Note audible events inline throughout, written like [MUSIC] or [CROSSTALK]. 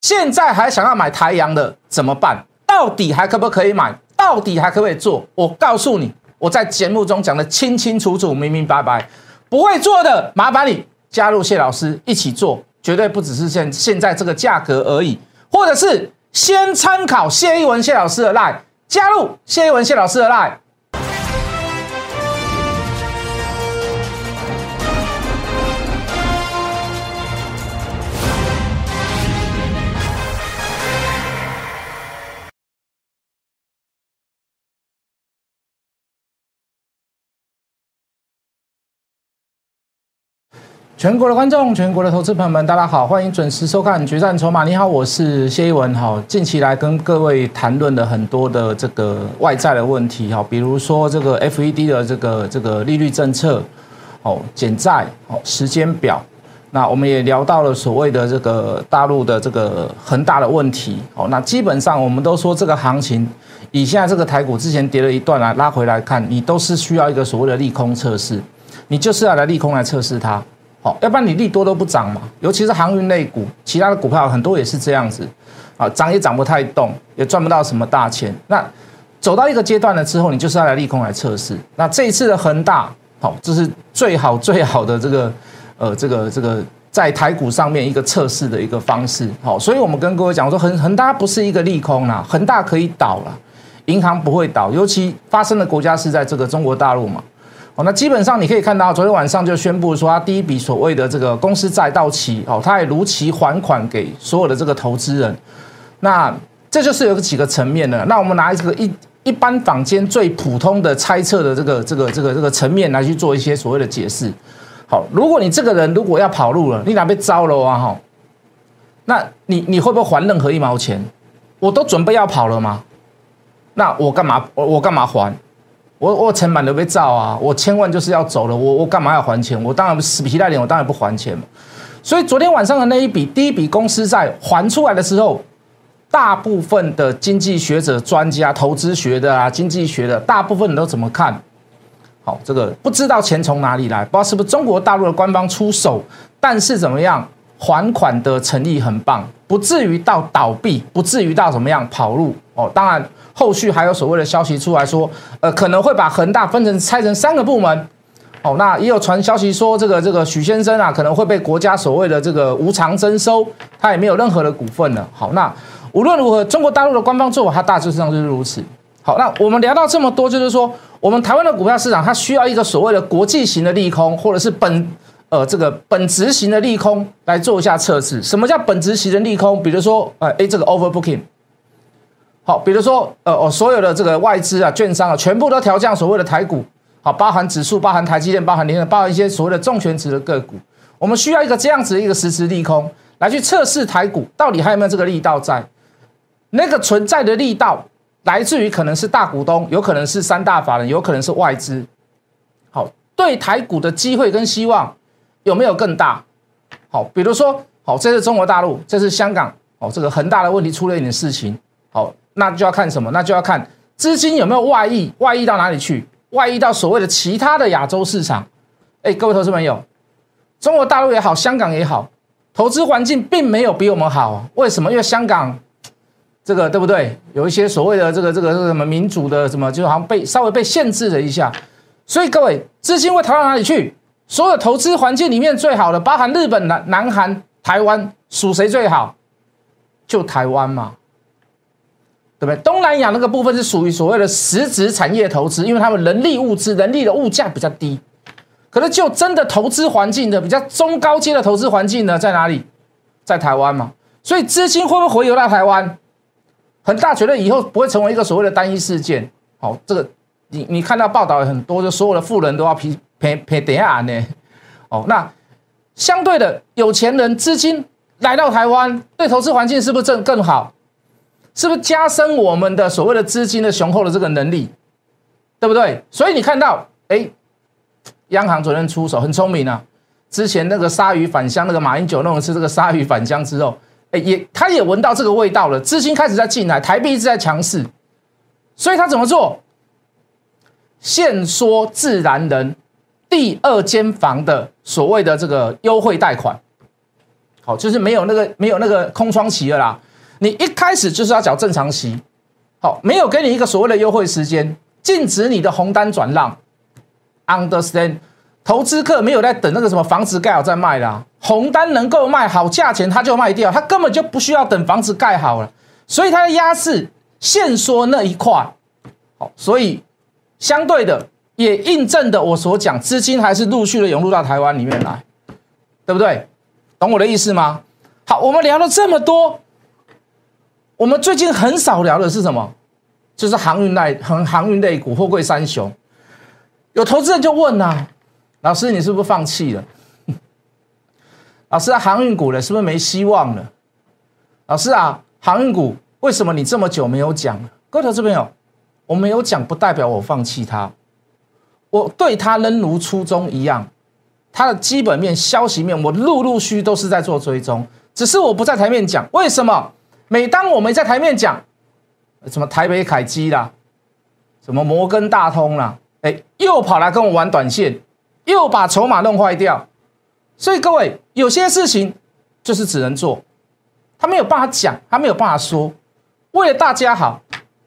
现在还想要买台阳的怎么办？到底还可不可以买？到底还可不可以做？我告诉你，我在节目中讲的清清楚楚、明明白白。不会做的，麻烦你加入谢老师一起做，绝对不只是现现在这个价格而已，或者是先参考谢一文谢老师的 line，加入谢一文谢老师的 line。全国的观众，全国的投资朋友们，大家好，欢迎准时收看《决战筹码》。你好，我是谢一文。好，近期来跟各位谈论了很多的这个外债的问题，哈，比如说这个 FED 的这个这个利率政策，哦，减债，哦，时间表。那我们也聊到了所谓的这个大陆的这个恒大的问题，哦，那基本上我们都说这个行情，以现在这个台股之前跌了一段来拉回来看，你都是需要一个所谓的利空测试，你就是要来利空来测试它。好，要不然你利多都不涨嘛，尤其是航运类股，其他的股票很多也是这样子，啊，涨也涨不太动，也赚不到什么大钱。那走到一个阶段了之后，你就是要来利空来测试。那这一次的恒大，好，这是最好 [LAUGHS] 最好的这个，呃，这个这个在台股上面一个测试的一个方式。好，所以我们跟各位讲说，恒恒大不是一个利空啦，恒大可以倒了，银行不会倒，尤其发生的国家是在这个中国大陆嘛。哦，那基本上你可以看到，昨天晚上就宣布说，他第一笔所谓的这个公司债到期，哦，他也如期还款给所有的这个投资人。那这就是有几个层面的。那我们拿这个一一般坊间最普通的猜测的这个这个这个这个层面来去做一些所谓的解释。好，如果你这个人如果要跑路了，你哪被招了啊？哈，那你你会不会还任何一毛钱？我都准备要跑了吗？那我干嘛我我干嘛还？我我成本都被造啊！我千万就是要走了，我我干嘛要还钱？我当然死皮赖脸，我当然不还钱嘛。所以昨天晚上的那一笔第一笔公司债还出来的时候，大部分的经济学者、专家、投资学的啊、经济学的，大部分人都怎么看？好，这个不知道钱从哪里来，不知道是不是中国大陆的官方出手，但是怎么样还款的诚意很棒，不至于到倒闭，不至于到怎么样跑路哦。当然。后续还有所谓的消息出来说，呃，可能会把恒大分成拆成三个部门，哦，那也有传消息说，这个这个许先生啊，可能会被国家所谓的这个无偿征收，他也没有任何的股份了。好，那无论如何，中国大陆的官方做法，它大致上就是如此。好，那我们聊到这么多，就是说，我们台湾的股票市场，它需要一个所谓的国际型的利空，或者是本呃这个本质型的利空来做一下测试。什么叫本质型的利空？比如说，呃，哎，这个 overbooking。好，比如说，呃，我所有的这个外资啊、券商啊，全部都调降所谓的台股，好，包含指数、包含台积电、包含联包含一些所谓的重权值的个股，我们需要一个这样子的一个实质利空来去测试台股到底还有没有这个力道在，那个存在的力道来自于可能是大股东，有可能是三大法人，有可能是外资，好，对台股的机会跟希望有没有更大？好，比如说，好，这是中国大陆，这是香港，哦，这个恒大的问题出了一点事情，好。那就要看什么？那就要看资金有没有外溢，外溢到哪里去？外溢到所谓的其他的亚洲市场。哎，各位投资朋友，中国大陆也好，香港也好，投资环境并没有比我们好。为什么？因为香港这个对不对？有一些所谓的这个这个什么民主的什么，就好像被稍微被限制了一下。所以各位，资金会逃到哪里去？所有投资环境里面最好的，包含日本、南南韩、台湾，属谁最好？就台湾嘛。对不对？东南亚那个部分是属于所谓的实质产业投资，因为他们人力物资、人力的物价比较低。可是就真的投资环境的比较中高阶的投资环境呢，在哪里？在台湾嘛。所以资金会不会回流到台湾？很大觉得以后不会成为一个所谓的单一事件。好，这个你你看到报道很多，就所有的富人都要批赔赔等下呢。哦，那相对的有钱人资金来到台湾，对投资环境是不是更更好？是不是加深我们的所谓的资金的雄厚的这个能力，对不对？所以你看到，哎，央行昨天出手很聪明啊。之前那个鲨鱼返乡，那个马英九弄的是这个鲨鱼返乡之后，哎，也他也闻到这个味道了，资金开始在进来，台币一直在强势，所以他怎么做？现说自然人第二间房的所谓的这个优惠贷款。好，就是没有那个没有那个空窗期了啦。你一开始就是要缴正常息，好，没有给你一个所谓的优惠时间，禁止你的红单转让。Understand？投资客没有在等那个什么房子盖好再卖啦，红单能够卖好价钱他就卖掉，他根本就不需要等房子盖好了，所以他的压是限缩那一块，好，所以相对的也印证的我所讲，资金还是陆续的涌入到台湾里面来，对不对？懂我的意思吗？好，我们聊了这么多。我们最近很少聊的是什么？就是航运类、航航运类股、货柜三雄。有投资人就问呐，老师，你是不是放弃了？[LAUGHS] 老师啊，航运股了，是不是没希望了？老师啊，航运股为什么你这么久没有讲？各位投资朋友，我没有讲，不代表我放弃它，我对它仍如初衷一样。它的基本面、消息面，我陆陆续都是在做追踪，只是我不在台面讲，为什么？每当我们在台面讲什么台北凯基啦，什么摩根大通啦，哎，又跑来跟我玩短线，又把筹码弄坏掉。所以各位，有些事情就是只能做，他没有办法讲，他没有办法说。为了大家好，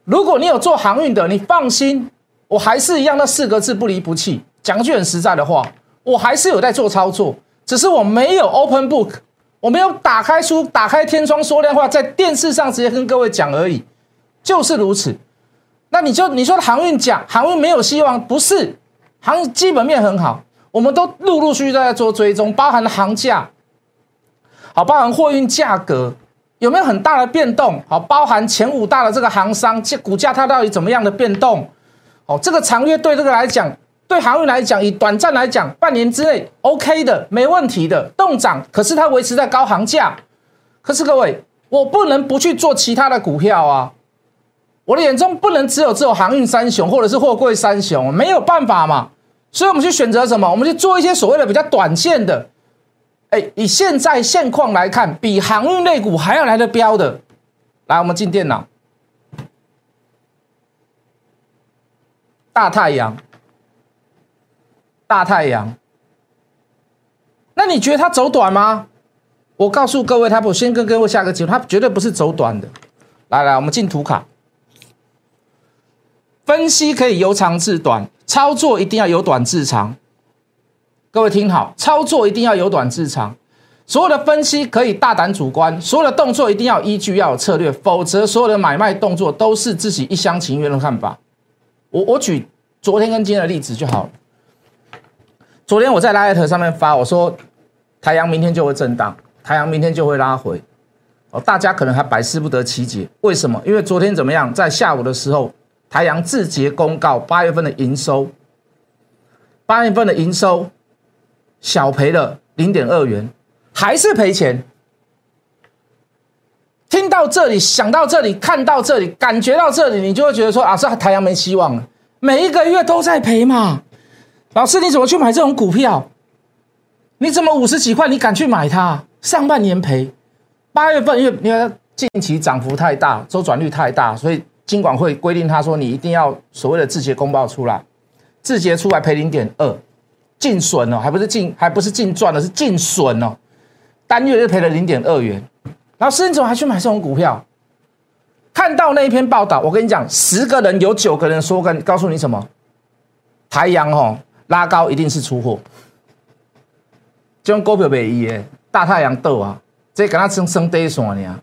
如果你有做航运的，你放心，我还是一样那四个字不离不弃。讲句很实在的话，我还是有在做操作，只是我没有 open book。我没有打开书，打开天窗说亮话，在电视上直接跟各位讲而已，就是如此。那你就你说航运讲航运没有希望，不是航基本面很好，我们都陆陆续续在做追踪，包含航价，好，包含货运价格有没有很大的变动？好，包含前五大的这个航商，这股价它到底怎么样的变动？这个长约对这个来讲。对航运来讲，以短暂来讲，半年之内 OK 的，没问题的，动涨。可是它维持在高行价。可是各位，我不能不去做其他的股票啊！我的眼中不能只有只有航运三雄，或者是货柜三雄，没有办法嘛。所以我们去选择什么？我们去做一些所谓的比较短线的。哎，以现在现况来看，比航运类股还要来的标的。来，我们进电脑，大太阳。大太阳，那你觉得它走短吗？我告诉各位，它不先跟各位下个结论，它绝对不是走短的。来来，我们进图卡，分析可以由长至短，操作一定要由短至长。各位听好，操作一定要由短至长。所有的分析可以大胆主观，所有的动作一定要依据要有策略，否则所有的买卖动作都是自己一厢情愿的看法。我我举昨天跟今天的例子就好了。昨天我在拉艾特上面发，我说太阳明天就会震荡，太阳明天就会拉回，哦，大家可能还百思不得其解，为什么？因为昨天怎么样，在下午的时候，太阳字节公告八月份的营收，八月份的营收小赔了零点二元，还是赔钱。听到这里，想到这里，看到这里，感觉到这里，你就会觉得说啊，这太阳没希望了，每一个月都在赔嘛。老师，你怎么去买这种股票？你怎么五十几块你敢去买它？上半年赔，八月份因为因为近期涨幅太大，周转率太大，所以金管会规定他说你一定要所谓的字节公报出来，字节出来赔零点二，净损哦，还不是净还不是净赚的，是净损哦，单月就赔了零点二元。老师，你怎么还去买这种股票？看到那一篇报道，我跟你讲，十个人有九个人说跟告诉你什么？太阳哦。拉高一定是出货，就跟股票没一样，大太阳斗啊，这跟他升升低线呢，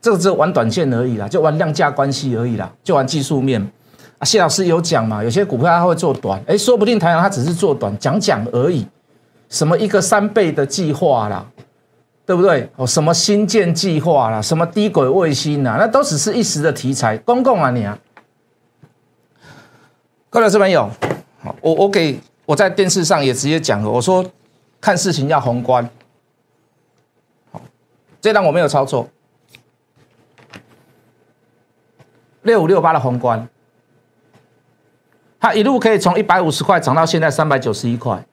这个只玩短线而已啦，就玩量价关系而已啦，就玩技术面。啊，谢老师有讲嘛，有些股票他会做短，哎，说不定太阳他只是做短，讲讲而已。什么一个三倍的计划啦，对不对？哦，什么新建计划啦，什么低轨卫星啊，那都只是一时的题材，公共啊你啊。各位老师朋友。我我给我在电视上也直接讲了，我说看事情要宏观。好，这单我没有操作，六五六八的宏观，它一路可以从一百五十块涨到现在三百九十一块。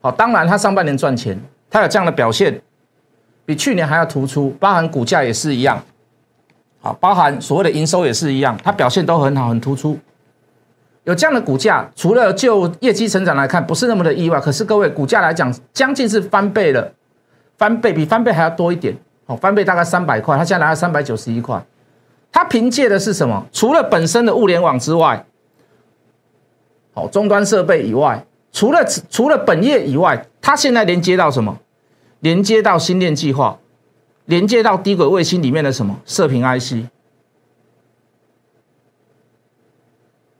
好，当然它上半年赚钱，它有这样的表现，比去年还要突出，包含股价也是一样。好，包含所谓的营收也是一样，它表现都很好，很突出。有这样的股价，除了就业绩成长来看，不是那么的意外。可是各位，股价来讲，将近是翻倍了，翻倍比翻倍还要多一点。哦，翻倍大概三百块，它现在拿了三百九十一块。它凭借的是什么？除了本身的物联网之外，好，终端设备以外，除了除了本业以外，它现在连接到什么？连接到星链计划，连接到低轨卫星里面的什么射频 IC？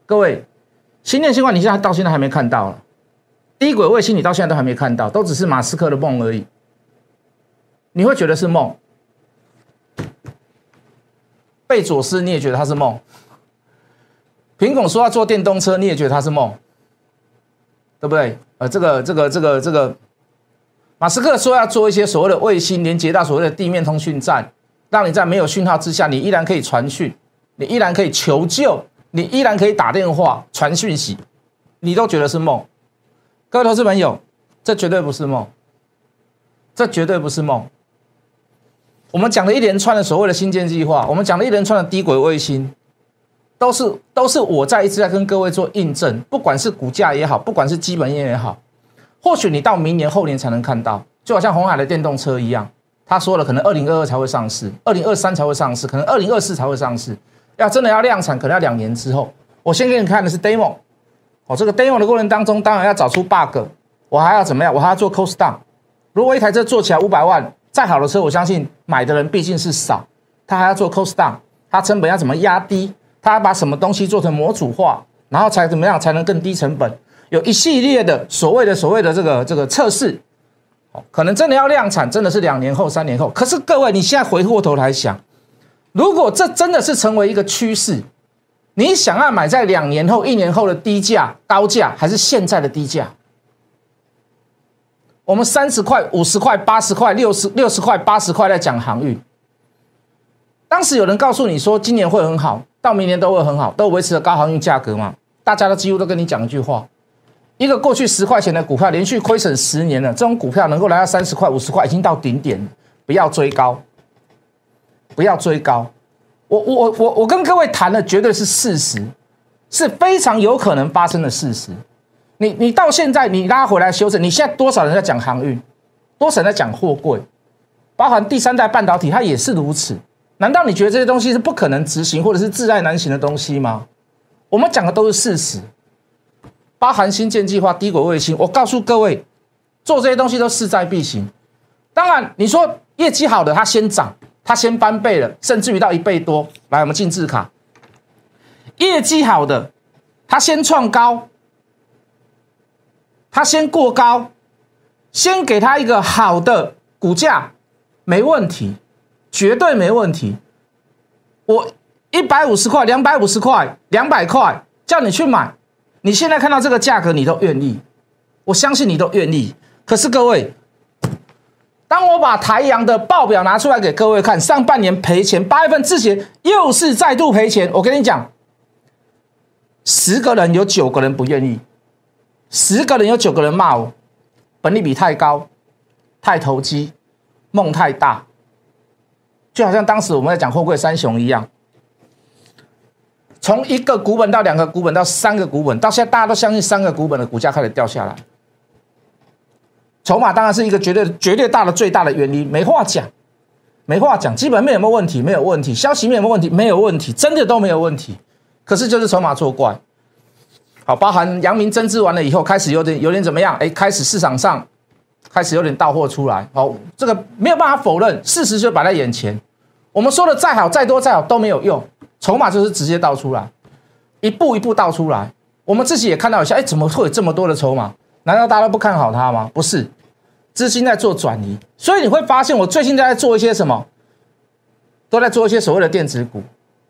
各位，星链计划你现在到现在还没看到了，低轨卫星你到现在都还没看到，都只是马斯克的梦而已。你会觉得是梦？贝佐斯你也觉得他是梦？苹果说要做电动车，你也觉得他是梦，对不对？呃，这个这个这个这个，马斯克说要做一些所谓的卫星连接到所谓的地面通讯站，让你在没有讯号之下，你依然可以传讯，你依然可以求救，你依然可以打电话传讯息，你都觉得是梦？各位投资朋友，这绝对不是梦，这绝对不是梦。我们讲了一连串的所谓的新建计划，我们讲了一连串的低轨卫星，都是都是我在一直在跟各位做印证，不管是股价也好，不管是基本面也好，或许你到明年后年才能看到，就好像红海的电动车一样，他说了可能二零二二才会上市，二零二三才会上市，可能二零二四才会上市，要真的要量产，可能要两年之后。我先给你看的是 demo，哦，这个 demo 的过程当中，当然要找出 bug，我还要怎么样？我还要做 cost down。如果一台车做起来五百万。再好的车，我相信买的人毕竟是少，他还要做 cost down，他成本要怎么压低？他把什么东西做成模组化，然后才怎么样才能更低成本？有一系列的所谓的所谓的这个这个测试，可能真的要量产，真的是两年后、三年后。可是各位，你现在回过头来想，如果这真的是成为一个趋势，你想要买在两年后、一年后的低价、高价，还是现在的低价？我们三十块、五十块、八十块、六十六十块、八十块在讲航运。当时有人告诉你说，今年会很好，到明年都会很好，都维持了高航运价格嘛？大家都几乎都跟你讲一句话：一个过去十块钱的股票，连续亏损十年了，这种股票能够来到三十块、五十块，已经到顶点，不要追高，不要追高。我我我我跟各位谈的绝对是事实，是非常有可能发生的事实。你你到现在你拉回来修正，你现在多少人在讲航运，多少人在讲货柜，包含第三代半导体，它也是如此。难道你觉得这些东西是不可能执行或者是自爱难行的东西吗？我们讲的都是事实，包含新建计划、低轨卫星，我告诉各位，做这些东西都势在必行。当然，你说业绩好的，它先涨，它先翻倍了，甚至于到一倍多。来，我们进字卡，业绩好的，它先创高。它先过高，先给它一个好的股价，没问题，绝对没问题。我一百五十块、两百五十块、两百块叫你去买，你现在看到这个价格，你都愿意，我相信你都愿意。可是各位，当我把台阳的报表拿出来给各位看，上半年赔钱，八月份之前又是再度赔钱，我跟你讲，十个人有九个人不愿意。十个人有九个人骂我，本利比太高，太投机，梦太大，就好像当时我们在讲货柜三雄一样，从一个股本到两个股本到三个股本，到现在大家都相信三个股本的股价开始掉下来，筹码当然是一个绝对绝对大的最大的原因，没话讲，没话讲，基本面有没有问题？没有问题，消息面有没有问题？没有问题，真的都没有问题，可是就是筹码作怪。好，包含阳明增资完了以后，开始有点有点怎么样？哎，开始市场上开始有点到货出来。好，这个没有办法否认，事实就摆在眼前。我们说的再好、再多、再好都没有用，筹码就是直接倒出来，一步一步倒出来。我们自己也看到一下，哎，怎么会有这么多的筹码？难道大家都不看好它吗？不是，资金在做转移。所以你会发现，我最近在做一些什么，都在做一些所谓的电子股。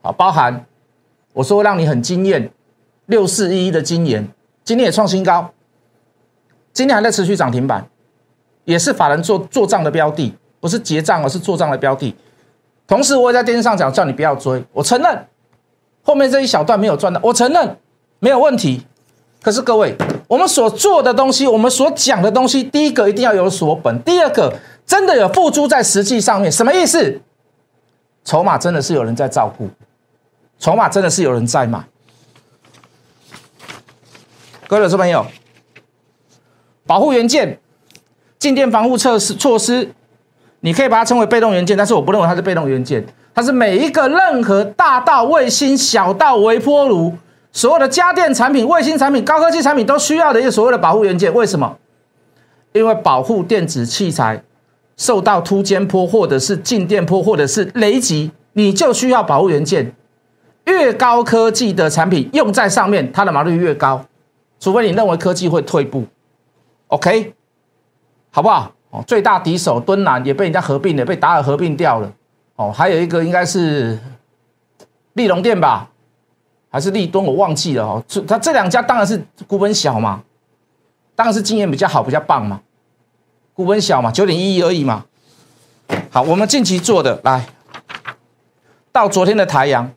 啊，包含我说让你很惊艳。六四一一的金研，今天也创新高，今天还在持续涨停板，也是法人做做账的标的，不是结账，而是做账的标的。同时，我也在电视上讲，叫你不要追。我承认后面这一小段没有赚到，我承认没有问题。可是各位，我们所做的东西，我们所讲的东西，第一个一定要有所本，第二个真的有付诸在实际上面。什么意思？筹码真的是有人在照顾，筹码真的是有人在买。各位投资朋友，保护元件、静电防护措施措施，你可以把它称为被动元件，但是我不认为它是被动元件，它是每一个任何大到卫星、小到微波炉，所有的家电产品、卫星产品、高科技产品都需要的一个所谓的保护元件。为什么？因为保护电子器材受到突间波，或者是静电波，或者是雷击，你就需要保护元件。越高科技的产品用在上面，它的毛利率越高。除非你认为科技会退步，OK，好不好？哦，最大敌手敦南也被人家合并了，被达尔合并掉了。哦，还有一个应该是利隆店吧，还是利敦，我忘记了哦。这他这两家当然是股本小嘛，当然是经验比较好，比较棒嘛。股本小嘛，九点一亿而已嘛。好，我们近期做的来到昨天的台阳，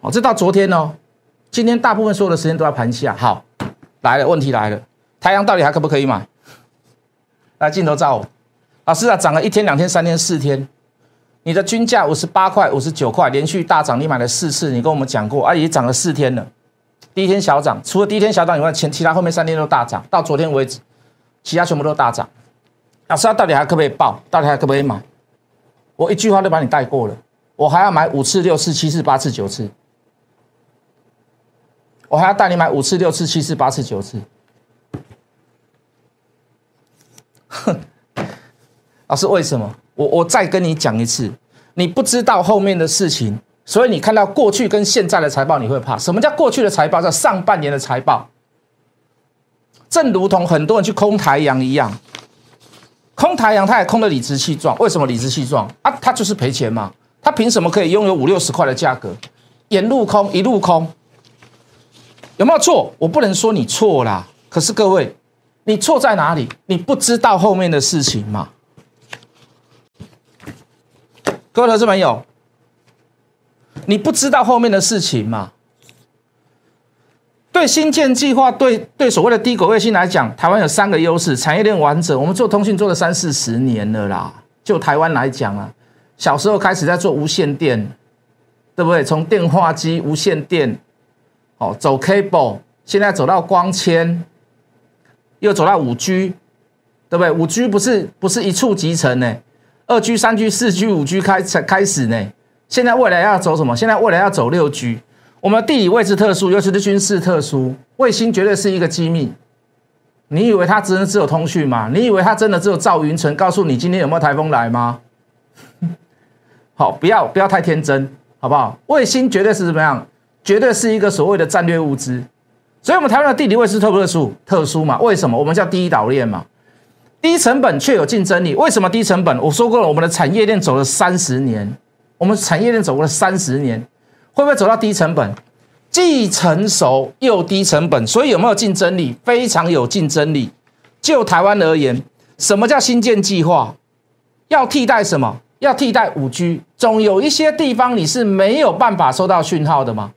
哦，这到昨天哦。今天大部分所有的时间都在盘下，好，来了，问题来了，太阳到底还可不可以买？来镜头照我，老师啊，涨了一天、两天、三天、四天，你的均价五十八块、五十九块，连续大涨，你买了四次，你跟我们讲过，啊，也涨了四天了。第一天小涨，除了第一天小涨以外，前其他后面三天都大涨，到昨天为止，其他全部都大涨。老师啊，到底还可不可以报？到底还可不可以买？我一句话都把你带过了，我还要买五次、六次、七次、八次、九次。我还要带你买五次、六次、七次、八次、九次。哼，[LAUGHS] 老师，为什么？我我再跟你讲一次，你不知道后面的事情，所以你看到过去跟现在的财报，你会怕。什么叫过去的财报？叫上半年的财报。正如同很多人去空台阳一样，空台阳他也空的理直气壮。为什么理直气壮啊？他就是赔钱嘛。他凭什么可以拥有五六十块的价格？沿路空，一路空。有没有错？我不能说你错啦。可是各位，你错在哪里？你不知道后面的事情吗？各位投资朋友，你不知道后面的事情吗？对新建计划，对对所谓的低轨卫星来讲，台湾有三个优势：产业链完整。我们做通讯做了三四十年了啦。就台湾来讲啊，小时候开始在做无线电，对不对？从电话机、无线电。哦，走 cable，现在走到光纤，又走到五 G，对不对？五 G 不是不是一触即成呢，二 G、三 G、四 G、五 G 开才开始呢。现在未来要走什么？现在未来要走六 G。我们地理位置特殊，尤其是军事特殊，卫星绝对是一个机密。你以为它真的只有通讯吗？你以为它真的只有赵云层，告诉你今天有没有台风来吗？[LAUGHS] 好，不要不要太天真，好不好？卫星绝对是怎么样？绝对是一个所谓的战略物资，所以，我们台湾的地理位置特不特殊？特殊嘛？为什么？我们叫第一岛链嘛，低成本却有竞争力。为什么低成本？我说过了，我们的产业链走了三十年，我们产业链走过了三十年，会不会走到低成本？既成熟又低成本，所以有没有竞争力？非常有竞争力。就台湾而言，什么叫新建计划？要替代什么？要替代五 G，总有一些地方你是没有办法收到讯号的吗？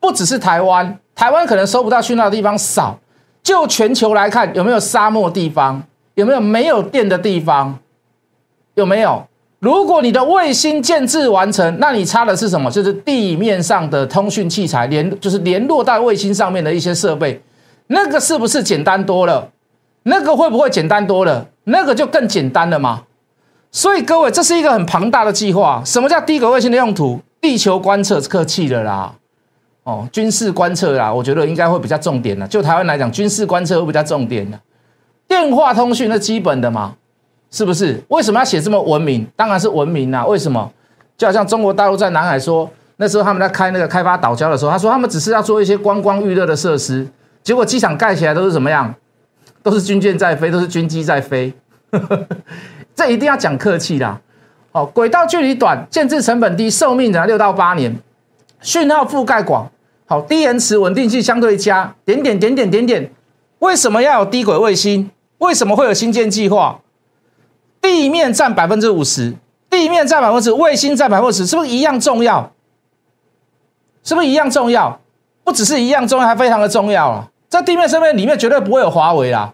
不只是台湾，台湾可能收不到讯号的地方少。就全球来看，有没有沙漠地方？有没有没有电的地方？有没有？如果你的卫星建制完成，那你差的是什么？就是地面上的通讯器材联，就是联络到卫星上面的一些设备。那个是不是简单多了？那个会不会简单多了？那个就更简单了吗？所以各位，这是一个很庞大的计划。什么叫低轨卫星的用途？地球观测客气的啦。哦，军事观测啦，我觉得应该会比较重点的。就台湾来讲，军事观测会比较重点的。电话通讯那基本的嘛，是不是？为什么要写这么文明？当然是文明啦。为什么？就好像中国大陆在南海说，那时候他们在开那个开发岛礁的时候，他说他们只是要做一些观光娱乐的设施，结果机场盖起来都是怎么样？都是军舰在飞，都是军机在飞。[LAUGHS] 这一定要讲客气啦。哦，轨道距离短，建制成本低，寿命只要六到八年。讯号覆盖广，好，低延迟，稳定性相对佳，点点点点点点。为什么要有低轨卫星？为什么会有新建计划？地面占百分之五十，地面占百分之卫星占百分之十，是不是一样重要？是不是一样重要？不只是一样重要，还非常的重要啊！在地面设备里面绝对不会有华为啦，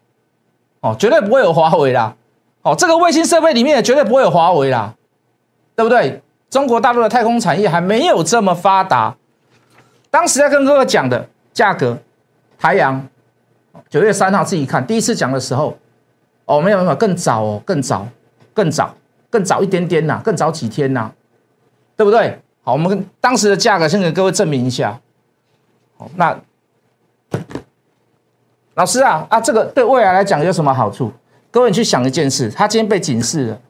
哦，绝对不会有华为啦，哦，这个卫星设备里面也绝对不会有华为啦，对不对？中国大陆的太空产业还没有这么发达。当时在跟各位讲的价格，台阳，九月三号自己看，第一次讲的时候，哦，没有没有，更早哦，更早，更早，更早一点点呐，更早几天呐，对不对？好，我们当时的价格先给各位证明一下。好，那老师啊啊，这个对未来来讲有什么好处？各位你去想一件事，他今天被警示了，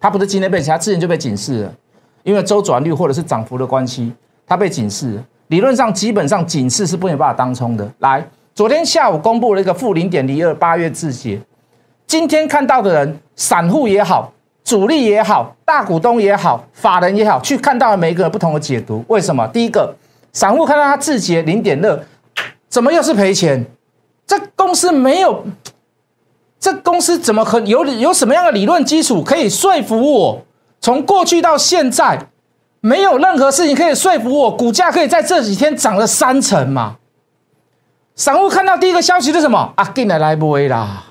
他不是今天被警，他之前就被警示了，因为周转率或者是涨幅的关系，它被警示。理论上基本上警示是不能办法当冲的。来，昨天下午公布了一个负零点零二八月字节，今天看到的人，散户也好，主力也好，大股东也好，法人也好，去看到了每一个不同的解读。为什么？第一个，散户看到他字节零点二，怎么又是赔钱？这公司没有。这公司怎么可有有什么样的理论基础可以说服我？从过去到现在，没有任何事情可以说服我，股价可以在这几天涨了三成嘛？散户看到第一个消息是什么？啊，进来来不为啦，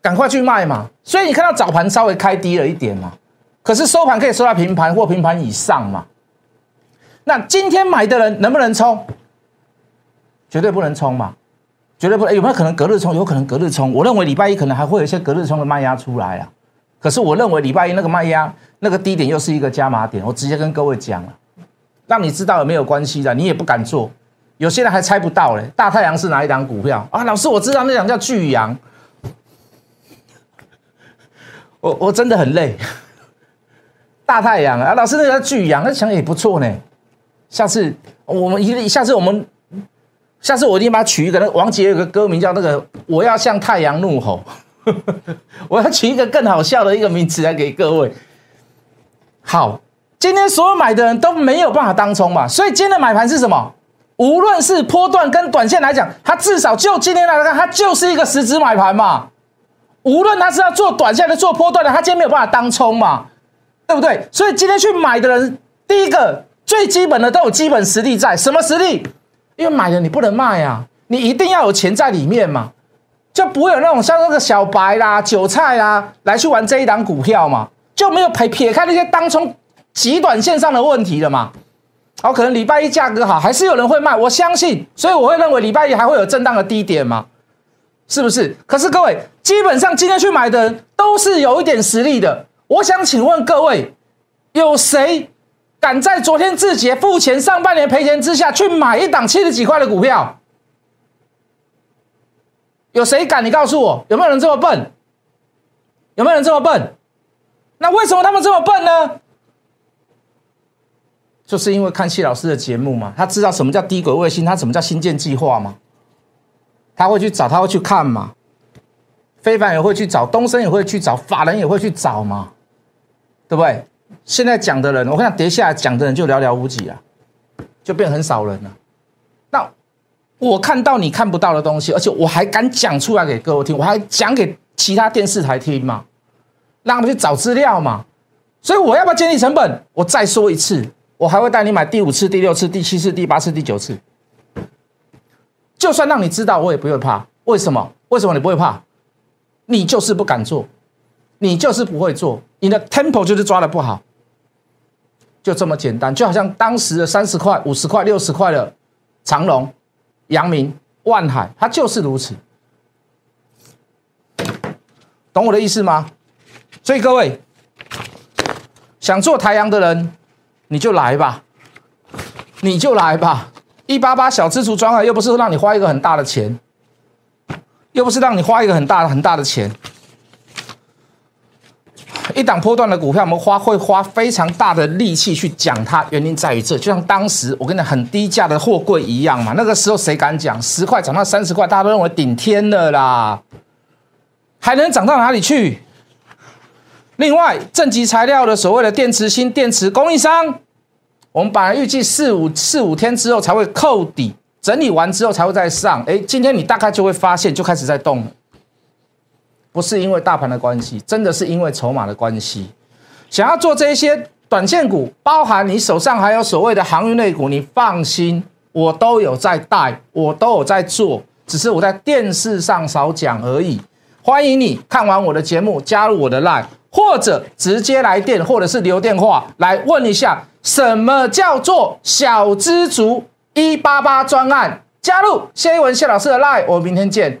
赶快去卖嘛！所以你看到早盘稍微开低了一点嘛，可是收盘可以收到平盘或平盘以上嘛？那今天买的人能不能冲？绝对不能冲嘛，绝对不。有没有可能隔日冲？有可能隔日冲。我认为礼拜一可能还会有一些隔日冲的卖压出来啊。可是我认为礼拜一那个卖压那个低点又是一个加码点。我直接跟各位讲了，让你知道也没有关系的，你也不敢做。有些人还猜不到嘞。大太阳是哪一档股票啊？老师，我知道那档叫巨阳。我我真的很累。大太阳啊，老师那个叫巨阳，那想也不错呢。下次我们一下次我们。下次我一定把它取一个，那王杰有个歌名叫那个“我要向太阳怒吼”，[LAUGHS] 我要取一个更好笑的一个名词来给各位。好，今天所有买的人都没有办法当冲嘛，所以今天的买盘是什么？无论是波段跟短线来讲，它至少就今天来看，它就是一个实质买盘嘛。无论他是要做短线的、做波段的，他今天没有办法当冲嘛，对不对？所以今天去买的人，第一个最基本的都有基本实力在，什么实力？因为买了你不能卖啊，你一定要有钱在里面嘛，就不会有那种像那个小白啦、韭菜啦来去玩这一档股票嘛，就没有撇撇开那些当冲极短线上的问题了嘛。好，可能礼拜一价格好，还是有人会卖，我相信，所以我会认为礼拜一还会有震荡的低点嘛，是不是？可是各位，基本上今天去买的人都是有一点实力的。我想请问各位，有谁？敢在昨天自节付钱、上半年赔钱之下去买一档七十几块的股票，有谁敢？你告诉我，有没有人这么笨？有没有人这么笨？那为什么他们这么笨呢？就是因为看谢老师的节目嘛，他知道什么叫低轨卫星，他什么叫新建计划嘛，他会去找，他会去看嘛，非凡也会去找，东升也会去找，法人也会去找嘛，对不对？现在讲的人，我看跌下讲的人就寥寥无几啊，就变很少人了。那我看到你看不到的东西，而且我还敢讲出来给各位听，我还讲给其他电视台听嘛，让他们去找资料嘛。所以我要不要建立成本？我再说一次，我还会带你买第五次、第六次、第七次、第八次、第九次。就算让你知道，我也不会怕。为什么？为什么你不会怕？你就是不敢做，你就是不会做。你的 tempo 就是抓的不好，就这么简单，就好像当时的三十块、五十块、六十块的长隆、阳明、万海，它就是如此，懂我的意思吗？所以各位想做台阳的人，你就来吧，你就来吧，一八八小支出专案又不是让你花一个很大的钱，又不是让你花一个很大很大的钱。一档波段的股票，我们花会花非常大的力气去讲它，原因在于这，就像当时我跟你讲很低价的货柜一样嘛。那个时候谁敢讲十块涨到三十块，大家都认为顶天了啦，还能涨到哪里去？另外，正极材料的所谓的电池芯电池供应商，我们本来预计四五四五天之后才会扣底，整理完之后才会再上。哎，今天你大概就会发现，就开始在动了。不是因为大盘的关系，真的是因为筹码的关系。想要做这些短线股，包含你手上还有所谓的航运类股，你放心，我都有在带，我都有在做，只是我在电视上少讲而已。欢迎你看完我的节目，加入我的 line，或者直接来电，或者是留电话来问一下，什么叫做小资族一八八专案？加入谢一文谢老师的 line，我们明天见。